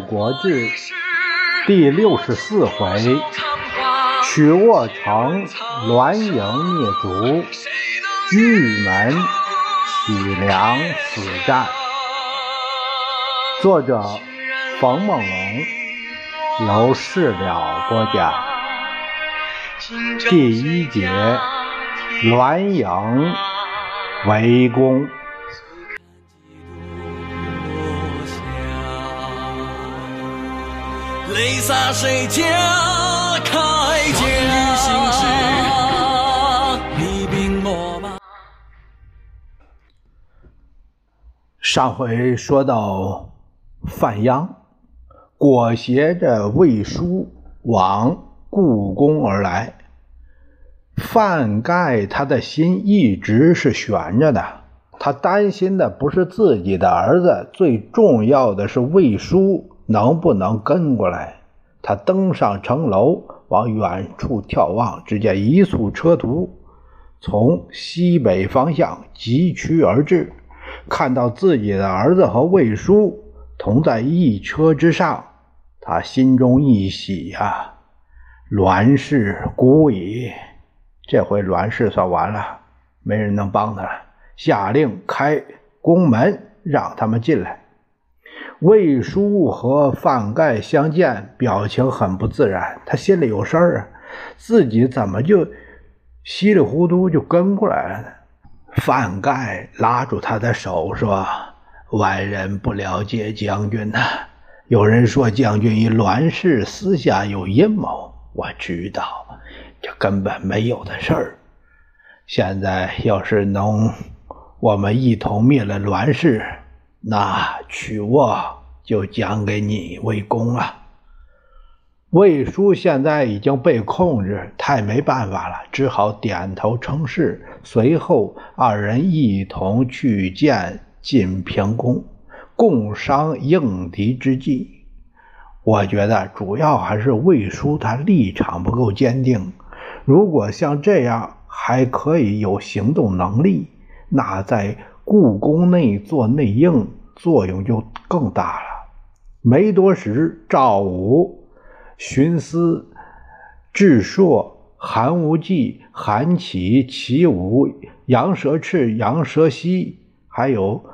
《国志》第六十四回：曲沃城栾盈灭族，玉门启梁死战。作者：冯梦龙，由事了播讲。第一节：栾盈围攻。泪洒谁家铠甲？你兵秣马。上回说到范鞅裹挟着魏书往故宫而来，范盖他的心一直是悬着的，他担心的不是自己的儿子，最重要的是魏书。能不能跟过来？他登上城楼，往远处眺望，只见一簇车徒从西北方向疾驱而至。看到自己的儿子和魏叔同在一车之上，他心中一喜呀！栾氏孤矣，这回栾氏算完了，没人能帮他了。下令开宫门，让他们进来。魏叔和范盖相见，表情很不自然。他心里有事儿啊，自己怎么就稀里糊涂就跟过来了呢？范盖拉住他的手说：“外人不了解将军呐，有人说将军与栾氏私下有阴谋。我知道，这根本没有的事儿。现在要是能我们一同灭了栾氏。”那曲沃就讲给你魏公了。魏叔现在已经被控制，太没办法了，只好点头称是。随后二人一同去见晋平公，共商应敌之计。我觉得主要还是魏叔他立场不够坚定。如果像这样还可以有行动能力，那在。故宫内做内应，作用就更大了。没多时，赵武、荀思、智硕、韩无忌、韩起、齐武、杨蛇赤、杨蛇溪，还有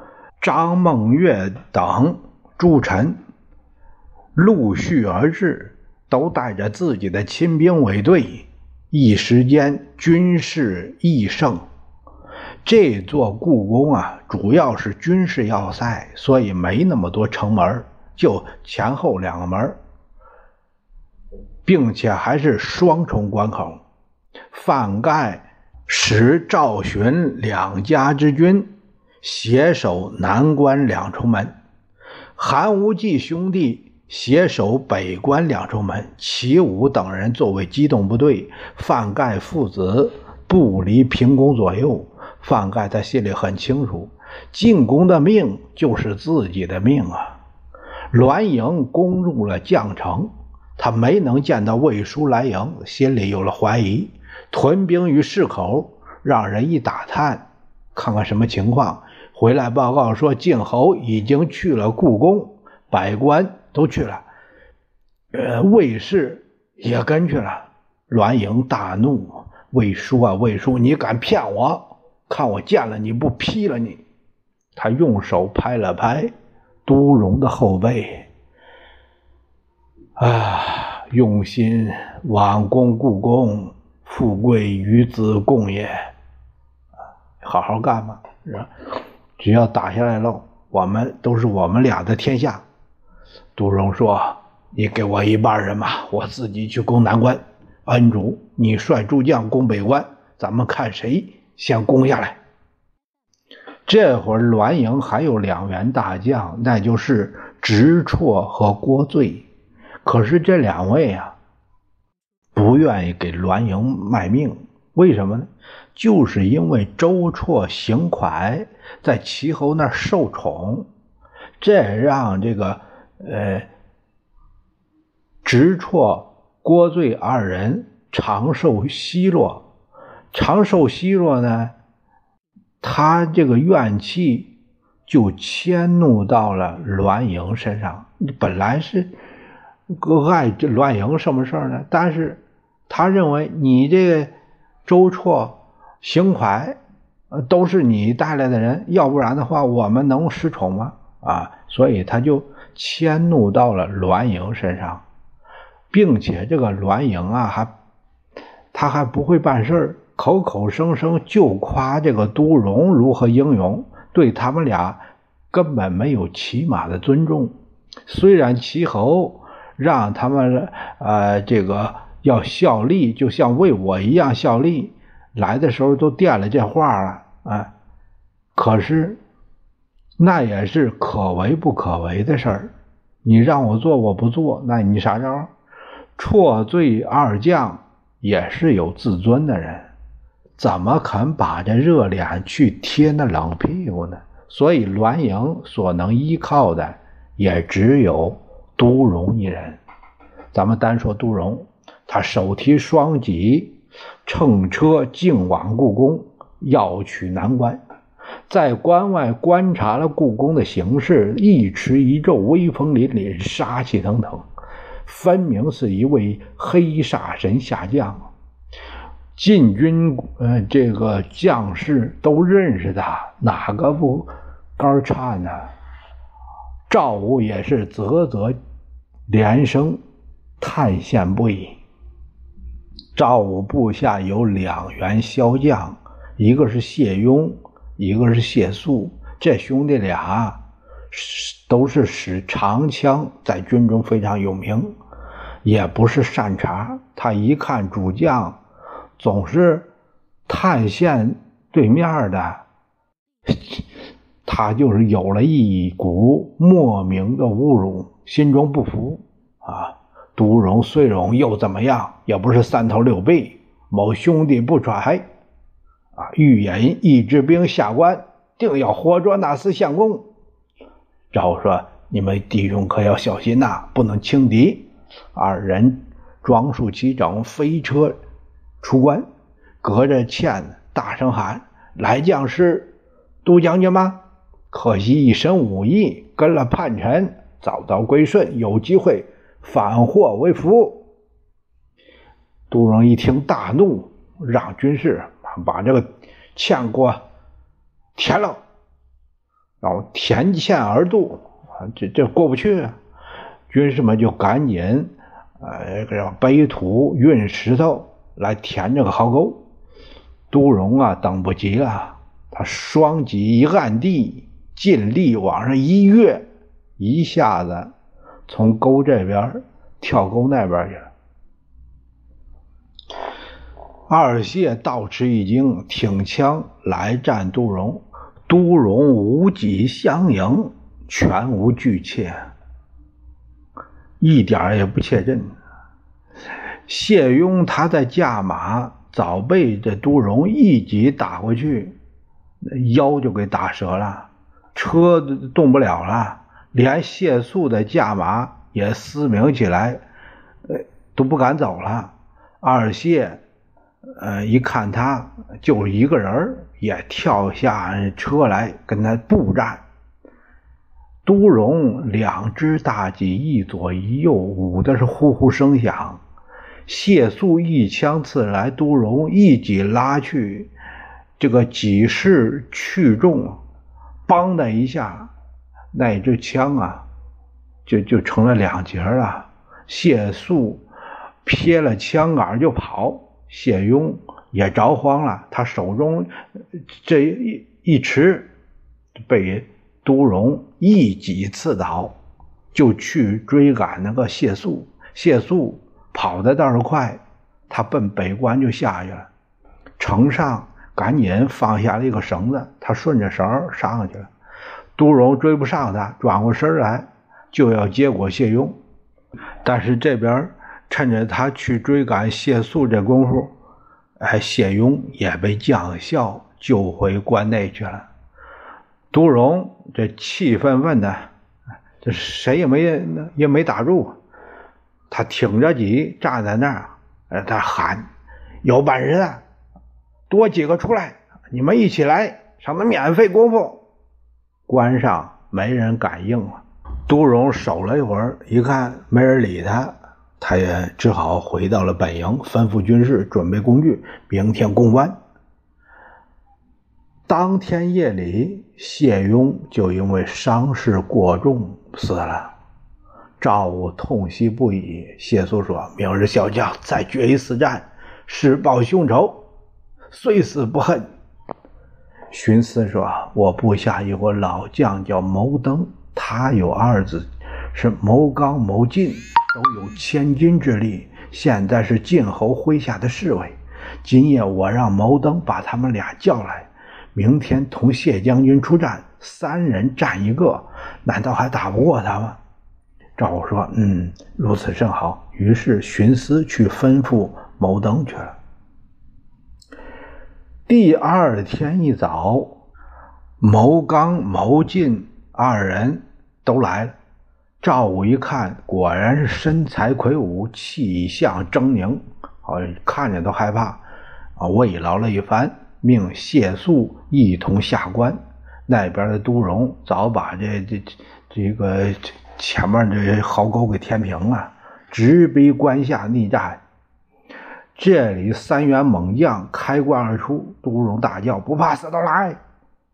张梦月等诸臣陆续而至，都带着自己的亲兵卫队。一时间，军事益盛。这座故宫啊，主要是军事要塞，所以没那么多城门，就前后两个门，并且还是双重关口。范盖使赵询两家之军携手南关两重门，韩无忌兄弟携手北关两重门，齐武等人作为机动部队，范盖父子不离平宫左右。范盖他心里很清楚，进宫的命就是自己的命啊。栾盈攻入了绛城，他没能见到魏叔来迎，心里有了怀疑，屯兵于市口，让人一打探，看看什么情况，回来报告说晋侯已经去了故宫，百官都去了，呃，魏氏也跟去了。栾盈大怒：“魏叔啊，魏叔，你敢骗我！”看我见了你不劈了你！他用手拍了拍都荣的后背，啊，用心挽弓故宫，富贵与子共也。好好干吧，是吧？只要打下来了，我们都是我们俩的天下。都荣说：“你给我一半人马，我自己去攻南关。恩主，你率诸将攻北关，咱们看谁。”先攻下来。这会儿栾盈还有两员大将，那就是直绰和郭醉。可是这两位啊，不愿意给栾盈卖命。为什么呢？就是因为周绰行蒯，在齐侯那受宠，这让这个呃直绰、郭醉二人长寿奚落。长寿奚落呢？他这个怨气就迁怒到了栾盈身上。本来是爱这栾盈什么事儿呢？但是他认为你这周绰、邢蒯，呃，都是你带来的人，要不然的话，我们能失宠吗？啊，所以他就迁怒到了栾盈身上，并且这个栾盈啊，还他还不会办事儿，口口声声就夸这个都荣如何英勇。对他们俩根本没有起码的尊重。虽然齐侯让他们呃这个要效力，就像为我一样效力，来的时候都垫了这话了啊，可是那也是可为不可为的事儿。你让我做我不做，那你啥招？错罪二将也是有自尊的人。怎么肯把这热脸去贴那冷屁股呢？所以栾盈所能依靠的也只有都荣一人。咱们单说都荣，他手提双戟，乘车径往故宫，要取南关。在关外观察了故宫的形势，一持一奏，威风凛凛，杀气腾腾，分明是一位黑煞神下降。晋军呃，这个将士都认识他，哪个不肝颤呢？赵武也是啧啧连声叹羡不已。赵武部下有两员骁将，一个是谢雍，一个是谢肃。这兄弟俩都是使长枪，在军中非常有名，也不是善茬。他一看主将。总是探线对面的，他就是有了一股莫名的侮辱，心中不服啊。都荣、虽荣又怎么样？也不是三头六臂。某兄弟不揣啊，欲引一支兵下关，定要活捉那厮相公。赵说：“你们弟兄可要小心呐，不能轻敌。”二人装束齐整，飞车。出关，隔着堑大声喊：“来将士，都将军吗？可惜一身武艺，跟了叛臣，早早归顺，有机会反祸为福。”杜荣一听大怒，让军士把这个堑给我填了，然后填堑而渡。这这过不去啊，军士们就赶紧呃，这背土运石头。来填这个壕沟，杜荣啊，等不及了，他双戟一按地，尽力往上一跃，一下子从沟这边跳沟那边去了。二谢倒吃一惊，挺枪来战杜荣，杜荣无戟相迎，全无惧怯，一点也不怯阵。谢雍他在驾马，早被这都荣一戟打过去，腰就给打折了，车动不了了，连谢素的驾马也嘶鸣起来，呃，都不敢走了。二谢，呃，一看他就是一个人也跳下车来跟他步战。都荣两只大戟一左一右，舞的是呼呼声响。谢肃一枪刺来，都荣一戟拉去，这个戟势去重，梆的一下，那支枪啊，就就成了两截了。谢肃撇了枪杆就跑，谢雍也着慌了，他手中这一一持，被都荣一戟刺倒，就去追赶那个谢肃。谢肃。跑的倒是快，他奔北关就下去了。城上赶紧放下了一个绳子，他顺着绳上去了。都荣追不上他，转过身来就要结果谢雍，但是这边趁着他去追赶谢肃这功夫，哎，谢雍也被将校救回关内去了。都荣这气愤愤的，这谁也没也没打住。他挺着脊站在那儿，呃，他喊：“有本事的，多几个出来，你们一起来，省得免费功夫。”关上没人敢应了。杜荣守了一会儿，一看没人理他，他也只好回到了本营，吩咐军士准备工具，明天攻关。当天夜里，谢庸就因为伤势过重死了。赵武痛惜不已。谢肃说：“明日小将再决一死战，誓报兄仇，虽死不恨。”荀思说：“我部下有个老将叫谋登，他有二子，是谋刚、谋进，都有千钧之力，现在是晋侯麾下的侍卫。今夜我让谋登把他们俩叫来，明天同谢将军出战，三人战一个，难道还打不过他吗？”赵武说：“嗯，如此甚好。”于是荀思去吩咐谋登去了。第二天一早，牟刚、牟进二人都来了。赵武一看，果然是身材魁梧，气象狰狞，好像看着都害怕。啊，慰劳了一番，命谢肃一同下关。那边的都荣早把这这这个。前面这些壕沟给填平了，直逼关下逆战。这里三员猛将开关而出，杜荣大叫：“不怕死的来！”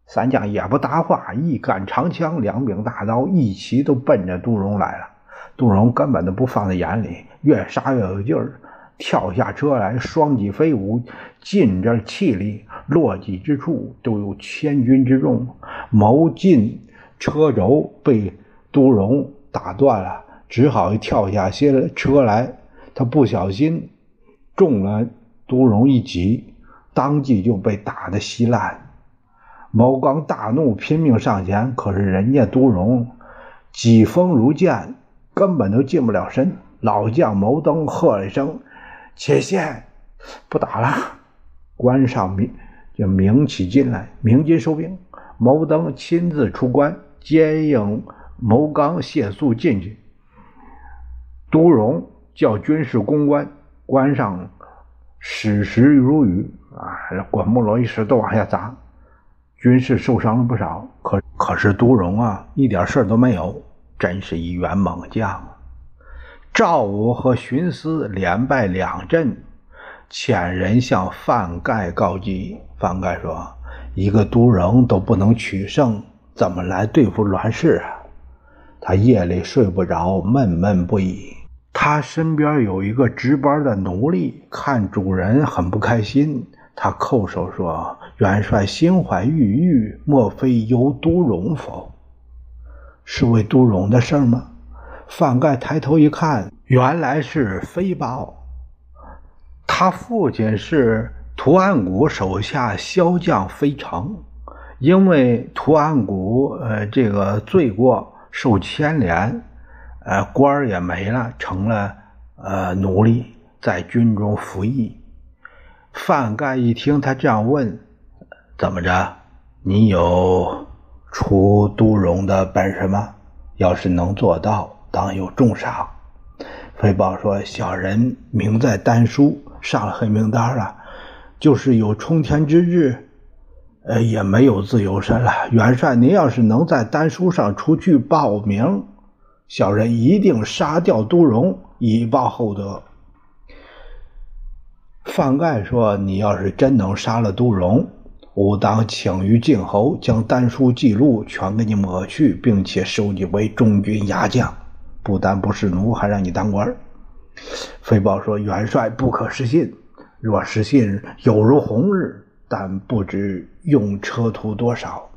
三将也不答话，一杆长枪，两柄大刀，一齐都奔着杜荣来了。杜荣根本都不放在眼里，越杀越有劲儿，跳下车来，双戟飞舞，尽着气力，落戟之处都有千军之众。谋进车轴被。杜荣打断了，只好跳下些车来。他不小心中了杜荣一戟，当即就被打得稀烂。毛刚大怒，拼命上前，可是人家杜荣疾风如剑，根本都近不了身。老将毛登喝了一声：“且先不打了！”关上鸣就鸣起金来，鸣金收兵。毛登亲自出关接应。牟刚、谢肃进去，都荣叫军士攻关，关上矢石如雨啊，滚木罗一石都往下砸，军士受伤了不少。可可是都荣啊，一点事都没有，真是一员猛将。赵武和荀思连败两阵，遣人向范盖告急。范盖说：“一个都荣都不能取胜，怎么来对付栾氏啊？”他夜里睡不着，闷闷不已。他身边有一个值班的奴隶，看主人很不开心，他叩首说：“元帅心怀郁郁，莫非由都荣否？是为都荣的事吗？”范盖抬头一看，原来是飞豹。他父亲是图安谷手下骁将飞城，因为图安谷呃这个罪过。受牵连，呃，官儿也没了，成了呃奴隶，在军中服役。范干一听他这样问，怎么着？你有出都荣的本事吗？要是能做到，当有重赏。飞豹说：“小人名在丹书，上了黑名单了，就是有冲天之日。”呃，也没有自由身了。元帅，您要是能在丹书上出具报名，小人一定杀掉都荣，以报厚德。范盖说：“你要是真能杀了都荣，吾当请于晋侯，将丹书记录全给你抹去，并且收你为中军牙将，不但不是奴，还让你当官。”飞豹说：“元帅不可失信，若失信，有如红日。”但不知用车途多少。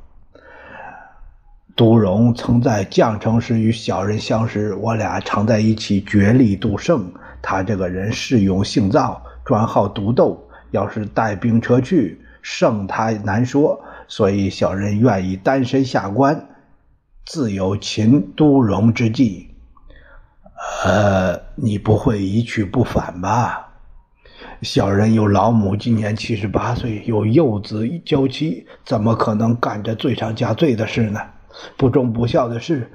杜荣曾在绛城时与小人相识，我俩常在一起决力斗胜。他这个人恃勇性躁，专好独斗。要是带兵车去，胜他难说。所以小人愿意单身下关，自有擒都荣之计。呃，你不会一去不返吧？小人有老母，今年七十八岁，有幼子娇妻，怎么可能干这罪上加罪的事呢？不忠不孝的事，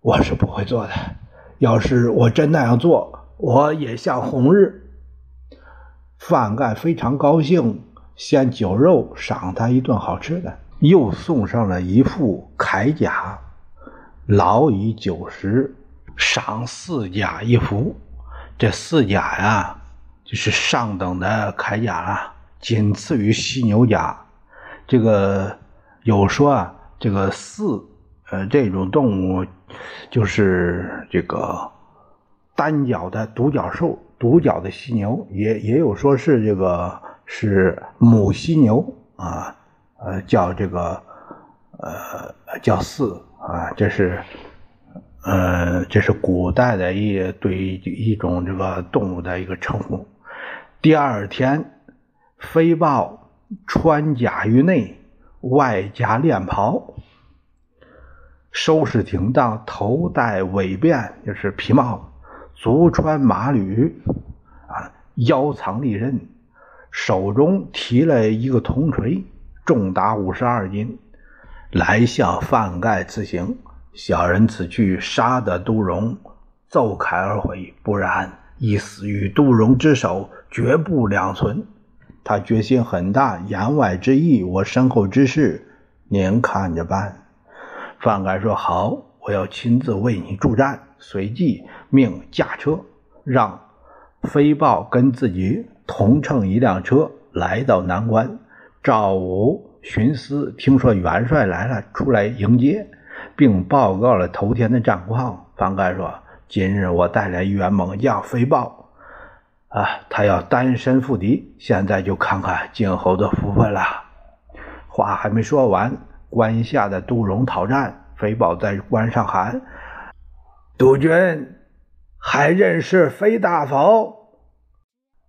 我是不会做的。要是我真那样做，我也像红日。范干非常高兴，先酒肉赏他一顿好吃的。又送上了一副铠甲，劳以九十，赏四甲一副。这四甲呀，是上等的铠甲了，仅次于犀牛甲。这个有说啊，这个四呃这种动物就是这个单脚的独角兽，独角的犀牛，也也有说是这个是母犀牛啊。呃，叫这个，呃，叫四啊，这是，呃，这是古代的一对一种这个动物的一个称呼。第二天，飞豹穿甲于内，外加链袍，收拾停当，头戴尾辫，就是皮帽，足穿马履，啊，腰藏利刃，手中提了一个铜锤。重达五十二斤，来向范盖辞行。小人此去，杀得杜荣，奏凯而回；不然，一死于杜荣之手，绝不两存。他决心很大，言外之意，我身后之事，您看着办。范干说：“好，我要亲自为你助战。”随即命驾车，让飞豹跟自己同乘一辆车，来到南关。赵武寻思，听说元帅来了，出来迎接，并报告了头天的战况。范干说：“今日我带来一员猛将飞豹，啊，他要单身赴敌，现在就看看今后的福分了。”话还没说完，关下的杜荣讨战，飞豹在关上喊：“杜军，还认识飞大否？”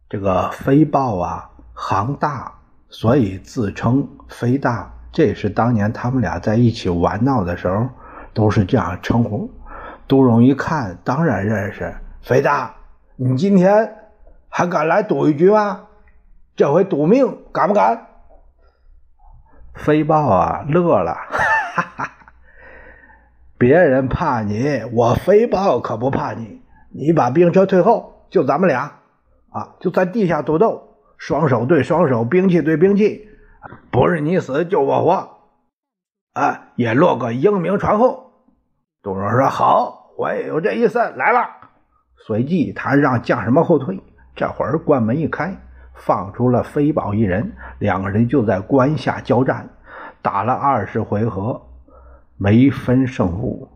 这个飞豹啊，行大。所以自称飞大，这是当年他们俩在一起玩闹的时候都是这样称呼。杜荣一看，当然认识飞大。你今天还敢来赌一局吗？这回赌命，敢不敢？飞豹啊，乐了，哈哈！别人怕你，我飞豹可不怕你。你把兵车退后，就咱们俩啊，就在地下赌斗。双手对双手，兵器对兵器，不是你死就我活，啊，也落个英名传后。杜荣说：“好，我也有这意思，来了。”随即他让将士们后退。这会儿关门一开，放出了飞豹一人，两个人就在关下交战，打了二十回合，没分胜负。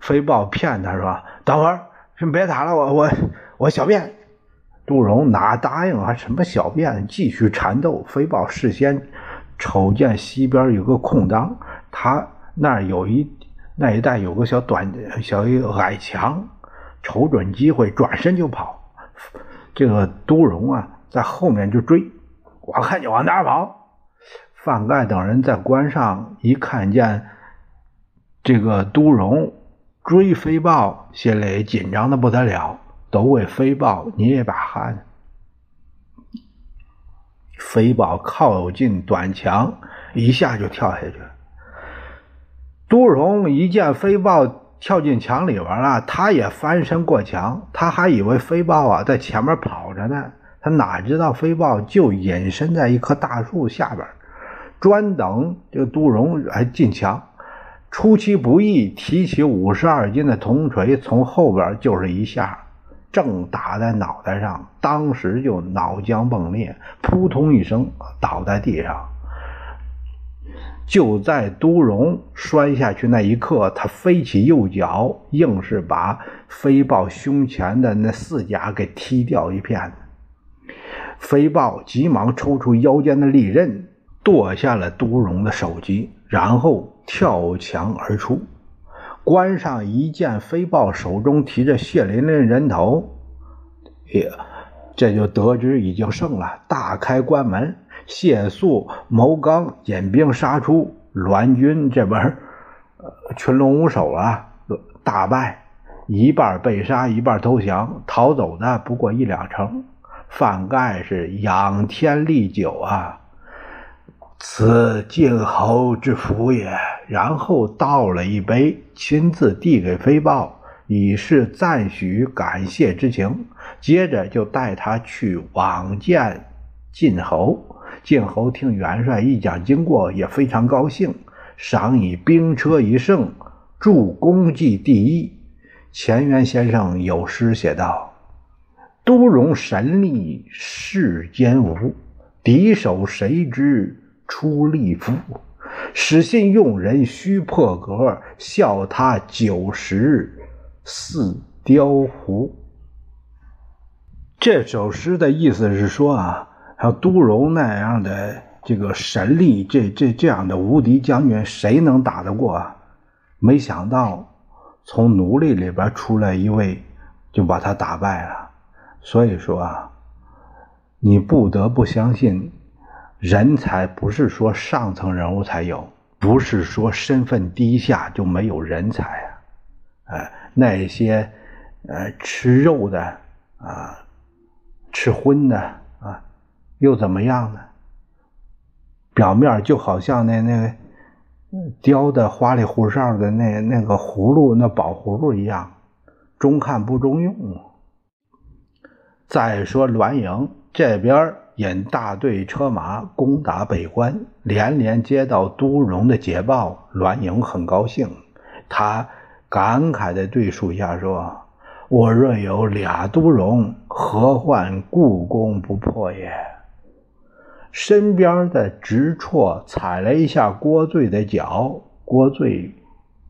飞豹骗他说：“等会儿，先别打了，我我我小便。”杜荣哪答应啊？什么小便？继续缠斗。飞豹事先瞅见西边有个空当，他那儿有一那一带有个小短小矮墙，瞅准机会转身就跑。这个都荣啊，在后面就追。我看你往哪跑？范盖等人在关上一看见这个都荣追飞豹，心里紧张的不得了。都为飞豹捏一把汗。飞豹靠近短墙，一下就跳下去。都荣一见飞豹跳进墙里边了，他也翻身过墙。他还以为飞豹啊在前面跑着呢，他哪知道飞豹就隐身在一棵大树下边，专等这个杜荣来进墙。出其不意，提起五十二斤的铜锤，从后边就是一下。正打在脑袋上，当时就脑浆迸裂，扑通一声倒在地上。就在都荣摔下去那一刻，他飞起右脚，硬是把飞豹胸前的那四甲给踢掉一片。飞豹急忙抽出腰间的利刃，剁下了都荣的首级，然后跳墙而出。关上一见飞豹手中提着血淋淋人头，也这就得知已经胜了。大开关门，谢肃、牟刚引兵杀出，栾军这边呃群龙无首啊，大败，一半被杀，一半投降，逃走的不过一两成。范盖是仰天立酒啊。此晋侯之福也。然后倒了一杯，亲自递给飞豹，以示赞许感谢之情。接着就带他去往见晋侯。晋侯听元帅一讲经过，也非常高兴，赏以兵车一胜，助功绩第一。钱元先生有诗写道：“都容神力世间无，敌手谁知出力夫？使信用人须破格，笑他九十似雕狐。”这首诗的意思是说啊，还有都荣那样的这个神力，这这这样的无敌将军，谁能打得过？啊？没想到从奴隶里边出来一位，就把他打败了。所以说啊，你不得不相信，人才不是说上层人物才有，不是说身份低下就没有人才啊。哎，那些呃吃肉的啊。吃荤的，又怎么样呢？表面就好像那那个雕的花里胡哨的那那个葫芦，那宝葫芦一样，中看不中用。再说栾营这边引大队车马攻打北关，连连接到都荣的捷报，栾营很高兴，他感慨的对属下说。我若有俩都荣，何患故宫不破也？身边的直绰踩了一下郭醉的脚，郭醉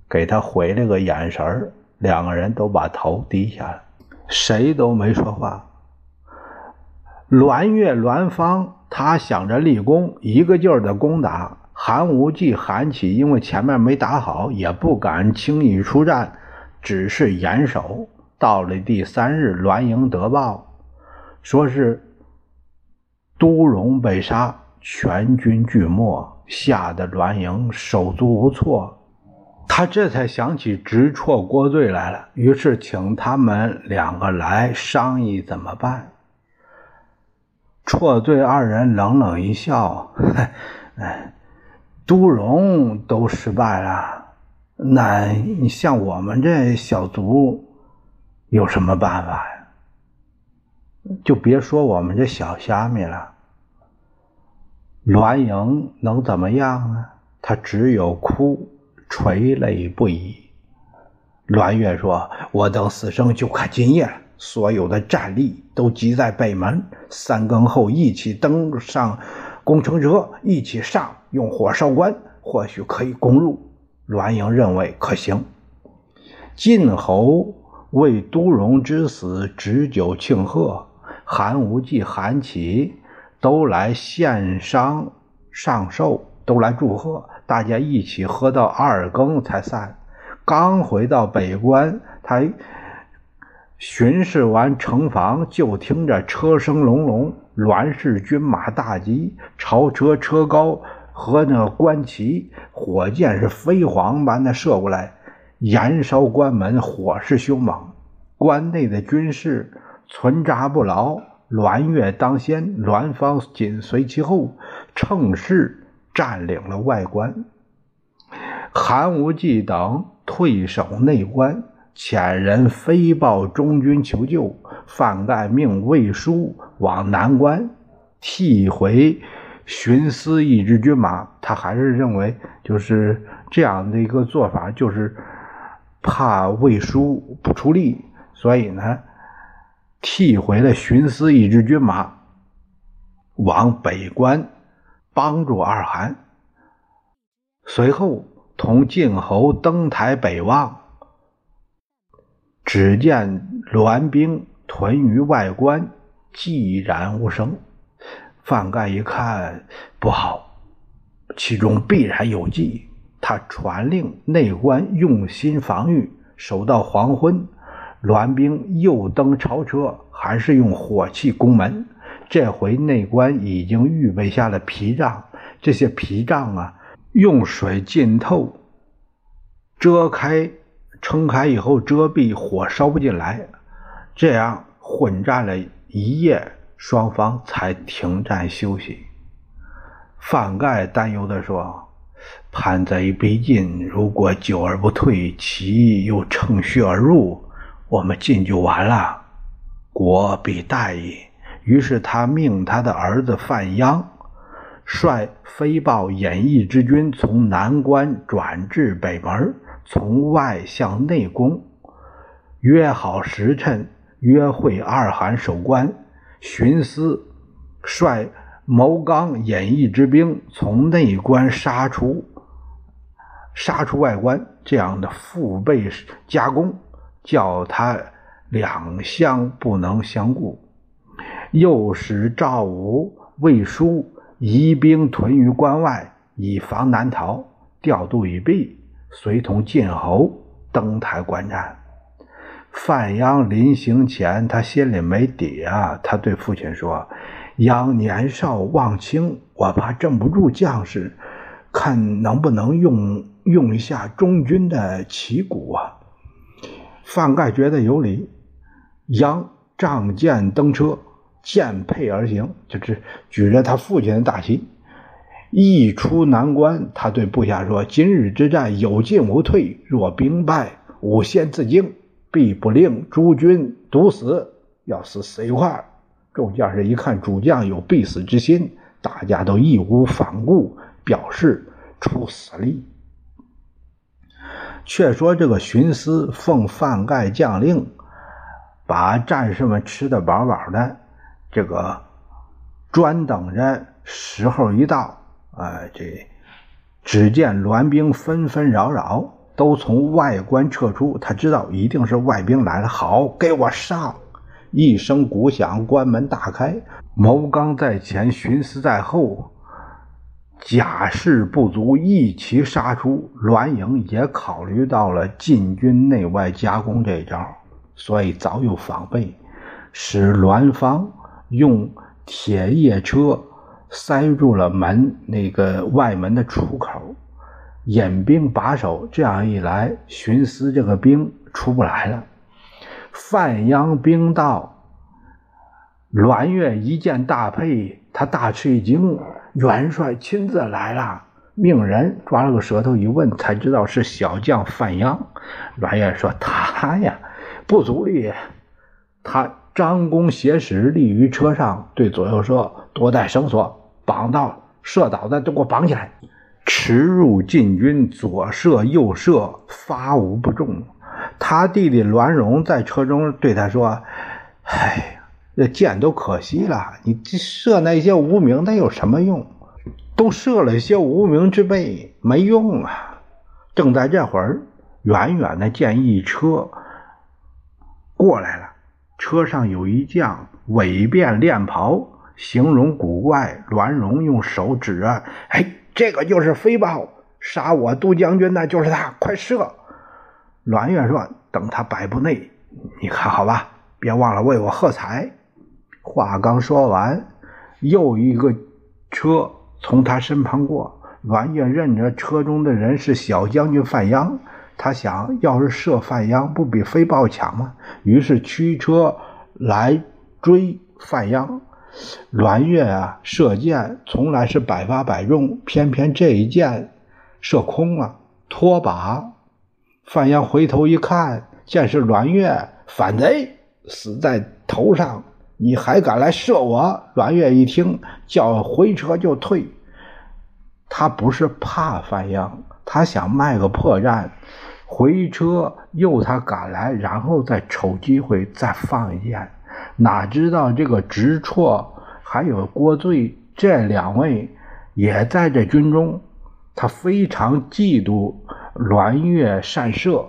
给他回了个眼神两个人都把头低下了，谁都没说话。栾月、栾芳，他想着立功，一个劲儿的攻打韩无忌、韩起，因为前面没打好，也不敢轻易出战，只是严守。到了第三日，栾营得报，说是都荣被杀，全军俱没，吓得栾盈手足无措。他这才想起直戳、郭罪来了，于是请他们两个来商议怎么办。绰罪二人冷冷一笑：“哎，都荣都失败了，那你像我们这小卒。”有什么办法呀？就别说我们这小虾米了。栾盈能怎么样呢？他只有哭，垂泪不已。栾月说：“我等死生就看今夜了，所有的战力都集在北门，三更后一起登上攻城车，一起上，用火烧关，或许可以攻入。”栾盈认为可行。晋侯。为都荣之死置酒庆贺，韩无忌、韩琦都来献觞上寿，都来祝贺。大家一起喝到二更才散。刚回到北关，他巡视完城防，就听着车声隆隆，栾氏军马大集，朝车车高和那关旗，火箭是飞蝗般的射过来。燃烧关门，火势凶猛，关内的军士存扎不牢。栾月当先，栾方紧随其后，乘势占领了外关。韩无忌等退守内关，遣人飞报中军求救。范盖命魏书往南关替回寻思一支军马。他还是认为，就是这样的一个做法，就是。怕魏书不出力，所以呢，替回了荀思一支军马，往北关帮助二韩。随后同晋侯登台北望，只见栾兵屯于外关，寂然无声。范盖一看不好，其中必然有计。他传令内关用心防御，守到黄昏，栾兵又登朝车，还是用火器攻门。这回内关已经预备下了皮帐，这些皮帐啊，用水浸透，遮开、撑开以后遮蔽，火烧不进来。这样混战了一夜，双方才停战休息。范盖担忧地说。叛贼逼近，如果久而不退，其又乘虚而入，我们进就完了，国必大矣。于是他命他的儿子范鞅率飞豹演义之军从南关转至北门，从外向内攻。约好时辰，约会二韩守关。荀思率谋刚演义之兵从内关杀出，杀出外关，这样的腹背夹攻，叫他两相不能相顾。又使赵武、魏书移兵屯于关外，以防南逃。调度已毕，随同晋侯登台观战。范阳临行前，他心里没底啊。他对父亲说：“鞅年少望轻，我怕镇不住将士，看能不能用用一下中军的旗鼓啊。”范盖觉得有理，杨仗剑登车。剑佩而行，就是举着他父亲的大旗，一出南关。他对部下说：“今日之战有进无退，若兵败，吾先自尽，必不令诸军独死，要死死一块。”众将士一看主将有必死之心，大家都义无反顾，表示出死力。却说这个荀思奉范盖将令，把战士们吃得饱饱的。这个专等着时候一到，啊，这只见栾兵纷纷扰扰，都从外关撤出。他知道一定是外兵来了，好，给我上！一声鼓响，关门大开。谋刚在前，荀思在后，甲士不足，一齐杀出。栾营也考虑到了晋军内外夹攻这一招，所以早有防备，使栾方。用铁叶车塞住了门那个外门的出口，引兵把守。这样一来，荀思这个兵出不来了。范阳兵到，栾月一见大沛，他大吃一惊。元帅亲自来了，命人抓了个舌头一问，才知道是小将范阳。栾月说：“他呀，不足力，他。”张弓挟矢立于车上，对左右说：“多带绳索，绑到射倒的都给我绑起来。”驰入禁军，左射右射，发无不中。他弟弟栾荣在车中对他说：“哎，这箭都可惜了，你射那些无名，那有什么用？都射了些无名之辈，没用啊！”正在这会儿，远远的见一车过来了。车上有一将，伪变练袍，形容古怪。栾荣用手指着：“哎，这个就是飞豹，杀我杜将军的就是他，快射！”栾月说：“等他百步内，你看好吧，别忘了为我喝彩。”话刚说完，又一个车从他身旁过，栾月认着车中的人是小将军范鞅。他想要是射范鞅，不比飞豹强吗？于是驱车来追范鞅。栾月啊，射箭从来是百发百中，偏偏这一箭射空了，脱靶。范阳回头一看，见是栾月，反贼死在头上，你还敢来射我？栾月一听，叫回车就退。他不是怕范阳，他想卖个破绽。回车诱他赶来，然后再瞅机会再放一箭。哪知道这个直绰还有郭醉这两位也在这军中，他非常嫉妒栾月善射，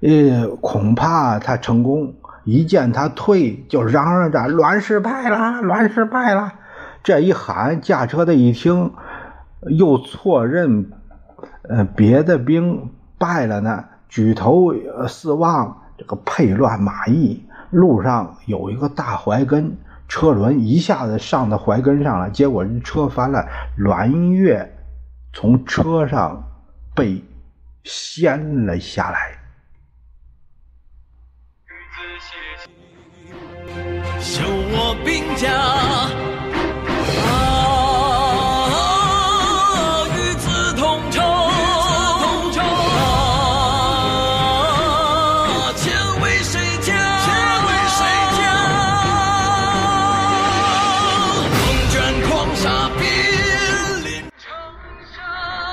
呃，恐怕他成功。一见他退，就嚷嚷着栾氏败了，栾氏败了。这一喊，驾车的一听，又错认。呃，别的兵败了呢，举头四望，这个配乱马邑，路上有一个大槐根，车轮一下子上到槐根上了，结果车翻了，栾月从车上被掀了下来。我兵家。